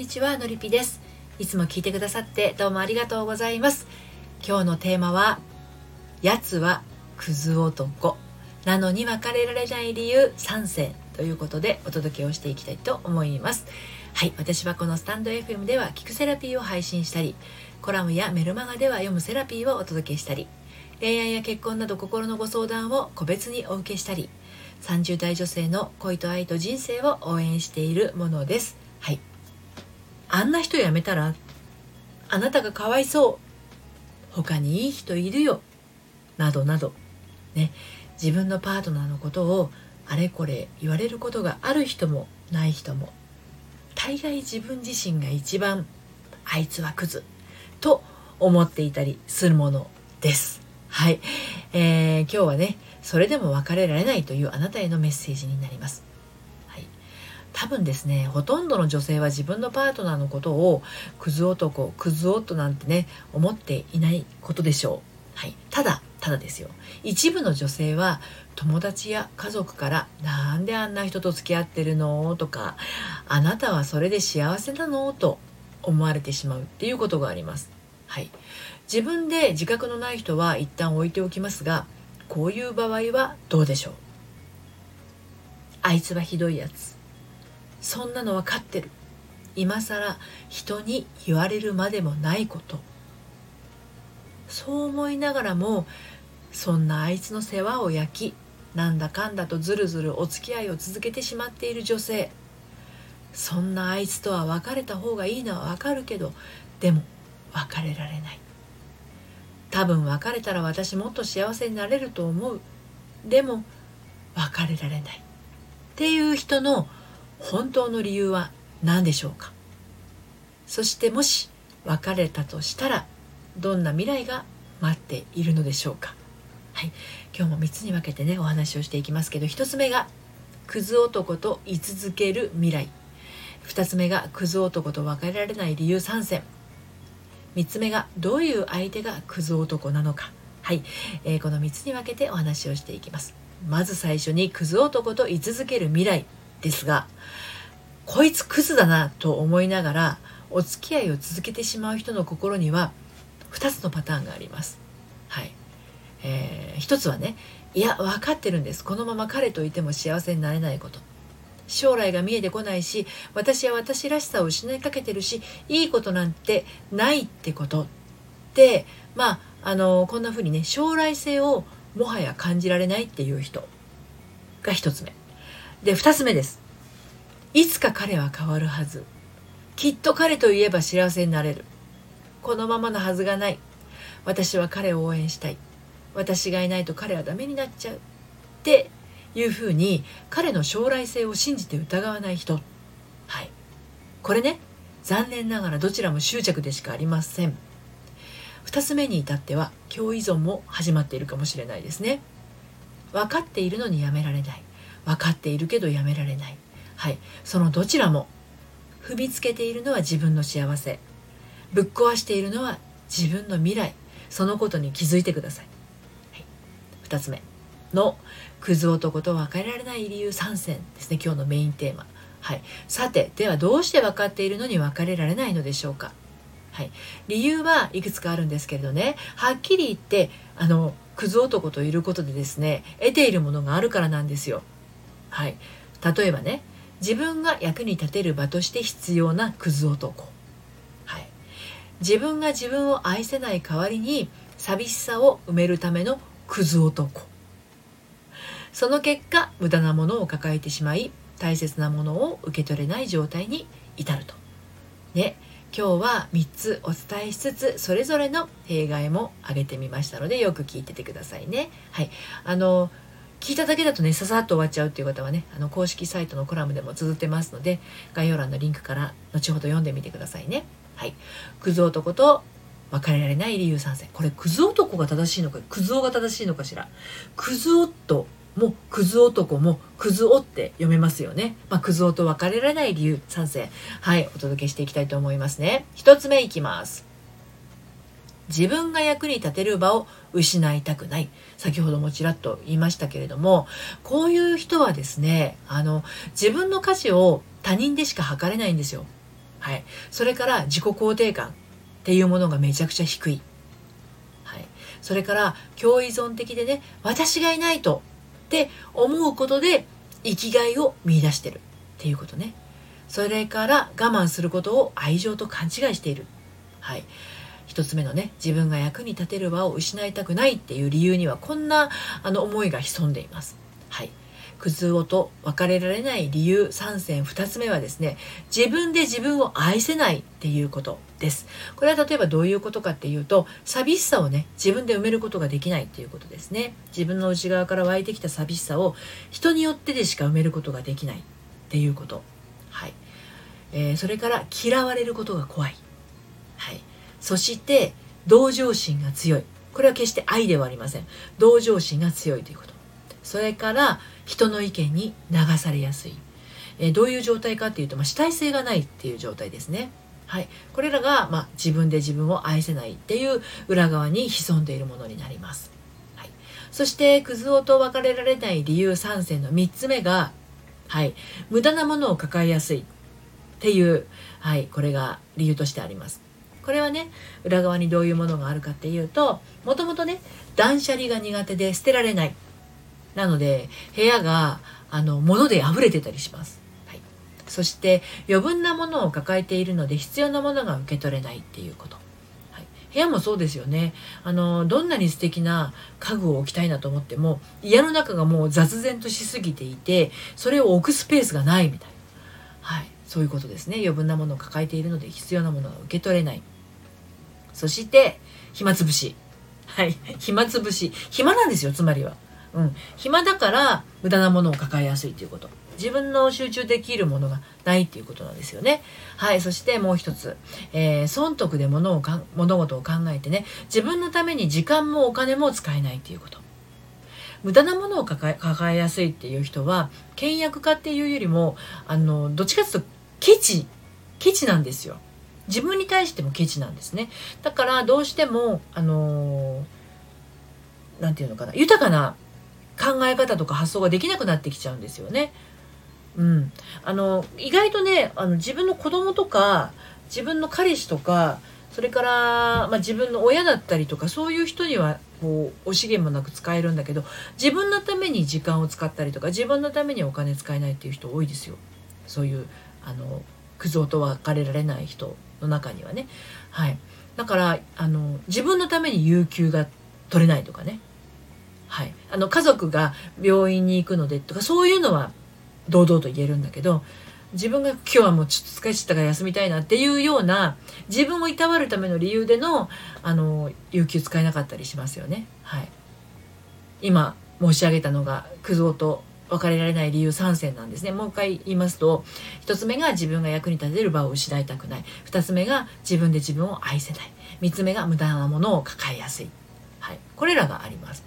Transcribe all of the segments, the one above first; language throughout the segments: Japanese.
にちはのりぴです。いつも聞いてくださってどうもありがとうございます。今日のテーマはやつはクズ男。なのに別れられない理由3選ということでお届けをしていきたいと思います。はい私はこのスタンド FM では聞くセラピーを配信したりコラムやメルマガでは読むセラピーをお届けしたり恋愛や結婚など心のご相談を個別にお受けしたり30代女性の恋と愛と人生を応援しているものです。はいあんな人やめたらあなたがかわいそう。他にいい人いるよ。などなど。ね。自分のパートナーのことをあれこれ言われることがある人もない人も。大概自分自身が一番あいつはクズ。と思っていたりするものです。はい、えー、今日はねそれでも別れられないというあなたへのメッセージになります。多分ですねほとんどの女性は自分のパートナーのことをクズ男クズ夫なんてね思っていないことでしょう。はい、ただただですよ一部の女性は友達や家族から「なんであんな人と付き合ってるの?」とか「あなたはそれで幸せなの?」と思われてしまうっていうことがあります。はい、自分で自覚のない人は一旦置いておきますがこういう場合はどうでしょう？あいつはひどいやつそんなの分かってる。今更人に言われるまでもないこと。そう思いながらもそんなあいつの世話を焼きなんだかんだとずるずるお付き合いを続けてしまっている女性。そんなあいつとは別れた方がいいのはわかるけどでも別れられない。多分別れたら私もっと幸せになれると思う。でも別れられない。っていう人の本当の理由は何でしょうか？そしてもし別れたとしたらどんな未来が待っているのでしょうか？はい。今日も3つに分けてねお話をしていきますけど1つ目がクズ男と居続ける未来。2つ目がクズ男と別れられない理由3選。3つ目がどういう相手がクズ男なのか。はい、えー、この3つに分けてお話をしていきます。まず最初にクズ男と居続ける未来。ですがこいつクズだなと思いながらお付き合いを続けてしまう人の心には2つのパターンがあります。はい、えー、1つはねいや分かってるんです。このまま彼といても幸せになれないこと。将来が見えてこないし私は私らしさを失いかけてるしいいことなんてないってこと。ってまああのこんな風にね将来性をもはや感じられないっていう人が1つ目。で2つ目です。いつか彼は変わるはず。きっと彼といえば幸せになれる。このままのはずがない。私は彼を応援したい。私がいないと彼はダメになっちゃう。っていうふうに彼の将来性を信じて疑わない人。はい。これね残念ながらどちらも執着でしかありません。2つ目に至っては共依存も始まっているかもしれないですね。分かっているのにやめられない。分かっているけどやめられない。はい。そのどちらも踏みつけているのは自分の幸せ。ぶっ壊しているのは自分の未来。そのことに気づいてください、はい、2つ目。のクズ男と別れられない理由。3選ですね。今日のメインテーマ。はい。さてではどうして分かっているのに別れられないのでしょうか。はい、理由はいくつかあるんですけれどね。はっきり言ってあのクズ男といることでですね得ているものがあるからなんですよ。はい、例えばね自分が役に立てる場として必要なクズ男、はい、自分が自分を愛せない代わりに寂しさを埋めるためのクズ男。その結果無駄なものを抱えてしまい大切なものを受け取れない状態に至ると。ね。今日は3つお伝えしつつそれぞれの弊害も挙げてみましたのでよく聞いててくださいね。はい、あの聞いただけだとねささっと終わっちゃうっていう方はねあの公式サイトのコラムでも綴ってますので概要欄のリンクから後ほど読んでみてくださいね。はい、クズ男と別れられない理由参戦これクズ男が正しいのかクズ男が正しいのかしらクズ夫もクズ男もクズ男って読めますよね。まあ、クズ男と別れられない理由3選。はい、お届けしていきたいと思いますね。1つ目いきます。自分が役に立てる場を失いたくない。先ほどもちらっと言いましたけれども、こういう人はですね、あの、自分の価値を他人でしか測れないんですよ。はい、それから自己肯定感っていうものがめちゃくちゃ低い、はい、それから共依存的でね私がいないとって思うことで生きがいを見出してる。っていうことね。それから我慢することを愛情と勘違いしている。はい。一つ目のね自分が役に立てる場を失いたくないっていう理由にはこんなあの思いが潜んでいます。はい。クズ男と別れられない理由3選。2つ目はですね自分で自分を愛せないっていうことです。これは例えばどういうことかっていうと寂しさをね自分で埋めることができないっていうことですね。自分の内側から湧いてきた寂しさを人によってでしか埋めることができないっていうこと。はい、えー、それから嫌われることが怖い。はい。そして同情心が強い。これは決して愛ではありません。同情心が強いということ。それから人の意見に流されやすい、えー、どういう状態かっていうと、まあ、主体性がないっていう状態ですね。はい、これらが、まあ、自分で自分を愛せないっていう裏側に潜んでいるものになります。はい、そしてクズ男と別れられない理由3選の3つ目が、はい、無駄なものを抱えやすいっていう、はい、これが理由としてあります。これはね裏側にどういうものがあるかっていうともともとね断捨離が苦手で捨てられない。なので部屋があの物で溢れてたりします、はい、そして余分なものを抱えているので必要なものが受け取れないっていうこと、はい、部屋もそうですよね。あのどんなに素敵な家具を置きたいなと思っても家の中がもう雑然としすぎていてそれを置くスペースがないみたいな、はい、そういうことですね。余分なものを抱えているので必要なものが受け取れない。そして暇つぶし。はい。暇つぶし。暇なんですよつまりは。うん、暇だから無駄なものを抱えやすいということ。自分の集中できるものがないっていうことなんですよね。はい。そしてもう一つ、えー、損得で物をか物事を考えてね。自分のために時間もお金も使えないっていうこと。無駄なものを抱え抱えやすいっていう人は倹約家っていうよりもあのどっちかっていうとケチケチなんですよ。自分に対してもケチなんですね。だからどうしてもあの何て言うのかな豊かな考え方とか発想ができなくなってきちゃうんですよね。うん、あの意外とねあの自分の子供とか自分の彼氏とかそれから、まあ、自分の親だったりとかそういう人にはこう惜しげもなく使えるんだけど自分のために時間を使ったりとか自分のためにお金使えないっていう人多いですよ。そういうあのクズと別れられない人の中にはね。はい。だからあの自分のために有給が取れないとかね。はい、あの家族が病院に行くのでとかそういうのは堂々と言えるんだけど自分が今日はもうちょっと疲れちゃったから休みたいなっていうような自分をいたわるための理由でのあの有給使えなかったりしますよね。はい、今申し上げたのがクズと別れられない理由3選なんですね。もう一回言いますと、1つ目が自分が役に立てる場を失いたくない。2つ目が自分で自分を愛せない。3つ目が無駄なものを抱えやすい。はい。これらがあります。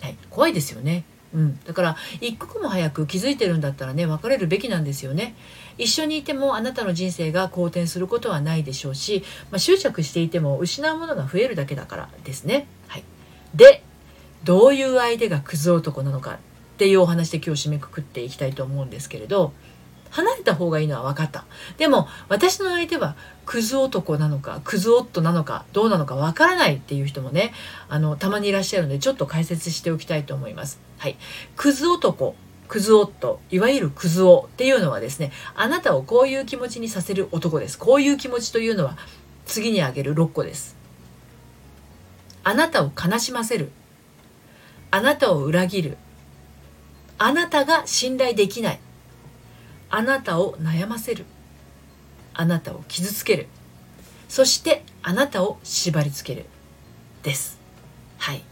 はい、怖いですよね。うん、だから一刻も早く気づいてるんだったらね別れるべきなんですよね一緒にいてもあなたの人生が好転することはないでしょうし、まあ、執着していても失うものが増えるだけだからですね、はい、でどういう相手がクズ男なのかっていうお話で今日締めくくっていきたいと思うんですけれど離れた方がいいのは分かった。でも私の相手はクズ男なのかクズ夫なのかどうなのか分からないっていう人もねあのたまにいらっしゃるのでちょっと解説しておきたいと思います。はい。クズ男クズ夫いわゆるクズ男っていうのはですねあなたをこういう気持ちにさせる男です。こういう気持ちというのは次に挙げる6個です。あなたを悲しませる。あなたを裏切る。あなたが信頼できない。あなたを悩ませる。あなたを傷つける。そしてあなたを縛りつける。です。はい。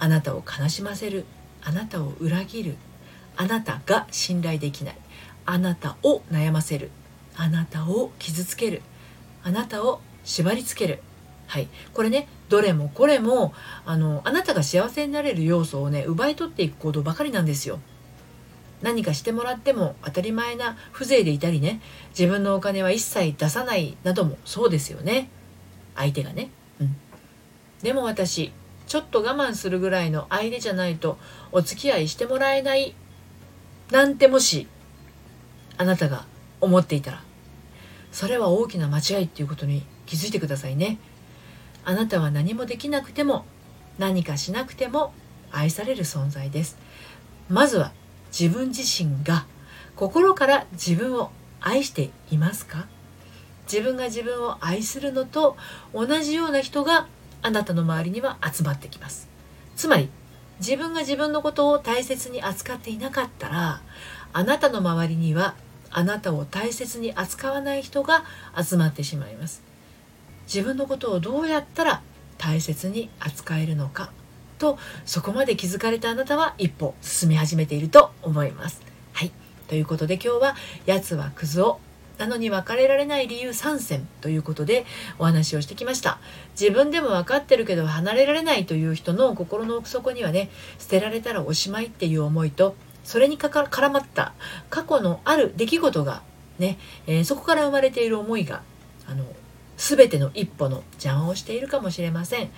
あなたを悲しませる。あなたを裏切る。あなたが信頼できない。あなたを悩ませる。あなたを傷つける。あなたを縛りつける。はい。これねどれもこれもあのあなたが幸せになれる要素をね奪い取っていく行動ばかりなんですよ。何かしてもらっても当たり前な風情でいたりね自分のお金は一切出さないなどもそうですよね。相手がね。うん。でも私ちょっと我慢するぐらいの相手じゃないとお付き合いしてもらえないなんてもしあなたが思っていたらそれは大きな間違いっていうことに気づいてくださいね。あなたは何もできなくても何かしなくても愛される存在です。まずは自分自身が心から自分を愛していますか？自分が自分を愛するのと同じような人があなたの周りには集まってきます。つまり自分が自分のことを大切に扱っていなかったらあなたの周りにはあなたを大切に扱わない人が集まってしまいます。自分のことをどうやったら大切に扱えるのかとそこまで気づかれたあなたは一歩進み始めていると思います。はい。ということで今日は「やつはクズをなのに別れられない理由3選ということでお話をしてきました。自分でも分かってるけど離れられないという人の心の奥底にはね捨てられたらおしまいっていう思いとそれにかか絡まった過去のある出来事がね、えー、そこから生まれている思いがあの全ての一歩の邪魔をしているかもしれません。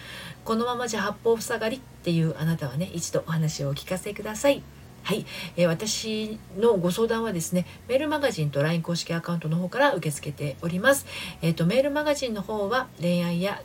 このままじゃ八方塞がりっていうあなたはね一度お話をお聞かせください。はい、えー、私のご相談はですねメールマガジンと LINE 公式アカウントの方から受け付けております、えーと、メールマガジンの方は恋愛や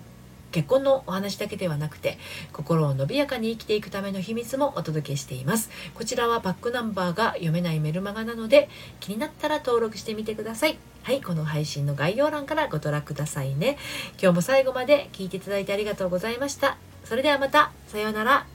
結婚のお話だけではなくて心を伸びやかに生きていくための秘密もお届けしています。こちらはバックナンバーが読めないメルマガなので気になったら登録してみてください。はいこの配信の概要欄からご登覧くださいね。今日も最後まで聞いていただいてありがとうございました。それではまた。さようなら。